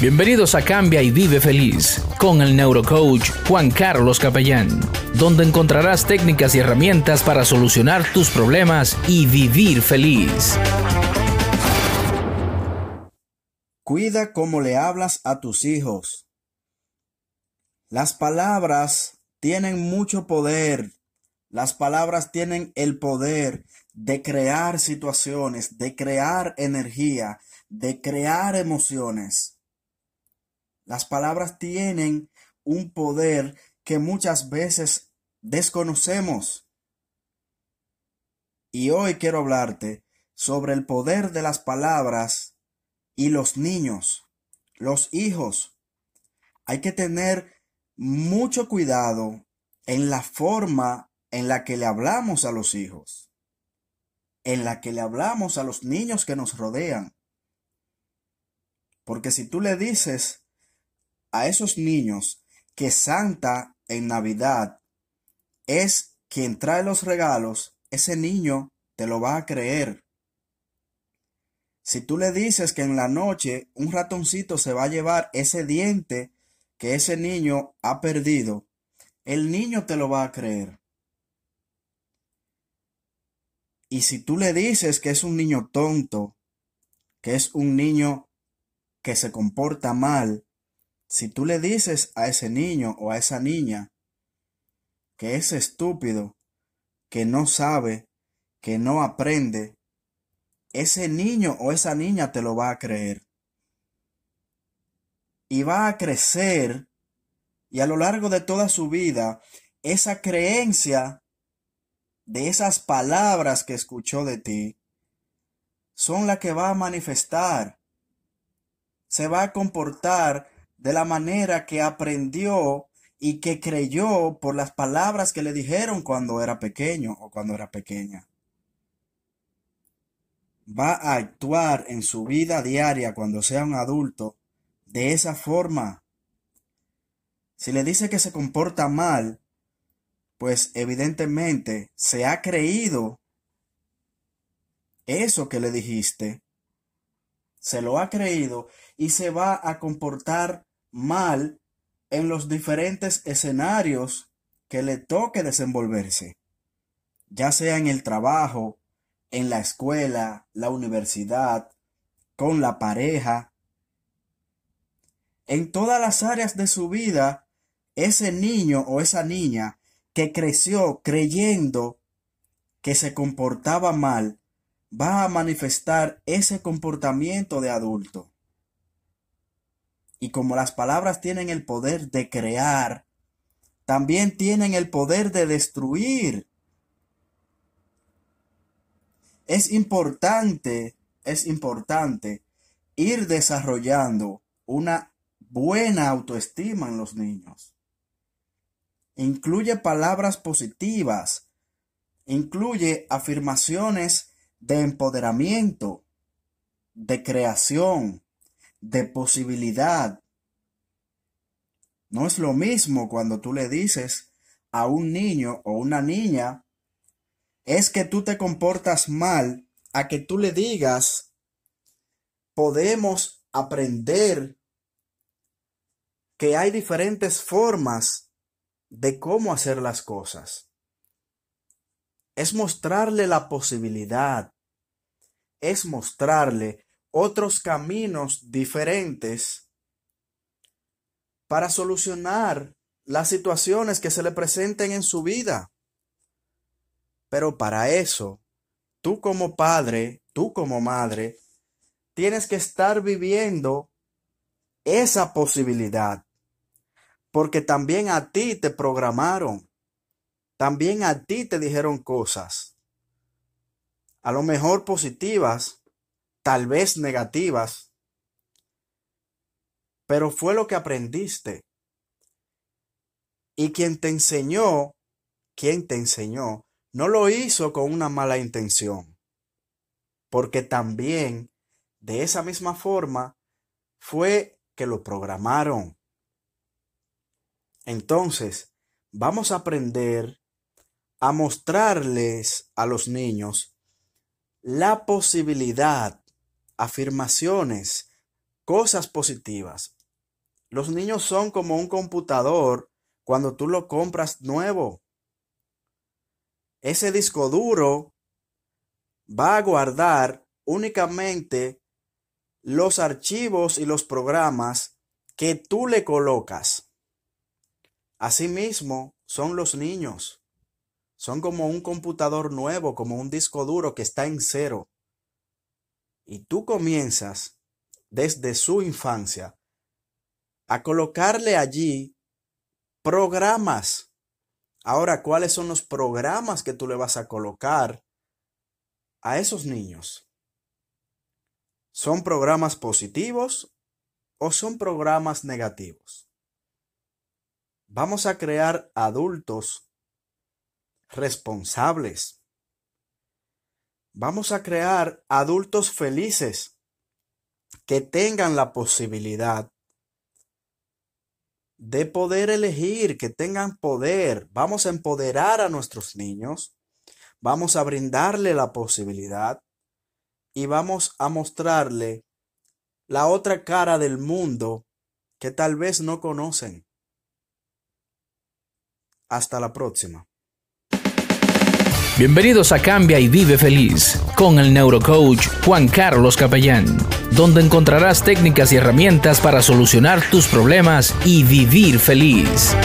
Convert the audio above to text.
Bienvenidos a Cambia y Vive Feliz con el neurocoach Juan Carlos Capellán, donde encontrarás técnicas y herramientas para solucionar tus problemas y vivir feliz. Cuida cómo le hablas a tus hijos. Las palabras tienen mucho poder. Las palabras tienen el poder de crear situaciones, de crear energía, de crear emociones. Las palabras tienen un poder que muchas veces desconocemos. Y hoy quiero hablarte sobre el poder de las palabras y los niños, los hijos. Hay que tener mucho cuidado en la forma en la que le hablamos a los hijos, en la que le hablamos a los niños que nos rodean. Porque si tú le dices a esos niños que Santa en Navidad es quien trae los regalos, ese niño te lo va a creer. Si tú le dices que en la noche un ratoncito se va a llevar ese diente que ese niño ha perdido, el niño te lo va a creer. Y si tú le dices que es un niño tonto, que es un niño que se comporta mal, si tú le dices a ese niño o a esa niña que es estúpido, que no sabe, que no aprende, ese niño o esa niña te lo va a creer. Y va a crecer y a lo largo de toda su vida, esa creencia de esas palabras que escuchó de ti son las que va a manifestar. Se va a comportar de la manera que aprendió y que creyó por las palabras que le dijeron cuando era pequeño o cuando era pequeña. Va a actuar en su vida diaria cuando sea un adulto de esa forma. Si le dice que se comporta mal, pues evidentemente se ha creído eso que le dijiste, se lo ha creído y se va a comportar mal en los diferentes escenarios que le toque desenvolverse, ya sea en el trabajo, en la escuela, la universidad, con la pareja. En todas las áreas de su vida, ese niño o esa niña que creció creyendo que se comportaba mal, va a manifestar ese comportamiento de adulto. Y como las palabras tienen el poder de crear, también tienen el poder de destruir. Es importante, es importante ir desarrollando una buena autoestima en los niños. Incluye palabras positivas, incluye afirmaciones de empoderamiento, de creación, de posibilidad. No es lo mismo cuando tú le dices a un niño o una niña, es que tú te comportas mal, a que tú le digas, podemos aprender que hay diferentes formas de cómo hacer las cosas. Es mostrarle la posibilidad, es mostrarle otros caminos diferentes para solucionar las situaciones que se le presenten en su vida. Pero para eso, tú como padre, tú como madre, tienes que estar viviendo esa posibilidad. Porque también a ti te programaron. También a ti te dijeron cosas. A lo mejor positivas, tal vez negativas, pero fue lo que aprendiste. Y quien te enseñó, quien te enseñó, no lo hizo con una mala intención, porque también de esa misma forma fue que lo programaron. Entonces, vamos a aprender a mostrarles a los niños la posibilidad afirmaciones cosas positivas. Los niños son como un computador cuando tú lo compras nuevo. Ese disco duro va a guardar únicamente los archivos y los programas que tú le colocas. Asimismo, son los niños. Son como un computador nuevo, como un disco duro que está en cero. Y tú comienzas desde su infancia a colocarle allí programas. Ahora, ¿cuáles son los programas que tú le vas a colocar a esos niños? ¿Son programas positivos o son programas negativos? Vamos a crear adultos responsables. Vamos a crear adultos felices que tengan la posibilidad de poder elegir, que tengan poder. Vamos a empoderar a nuestros niños, vamos a brindarle la posibilidad y vamos a mostrarle la otra cara del mundo que tal vez no conocen. Hasta la próxima. Bienvenidos a Cambia y Vive Feliz con el neurocoach Juan Carlos Capellán, donde encontrarás técnicas y herramientas para solucionar tus problemas y vivir feliz.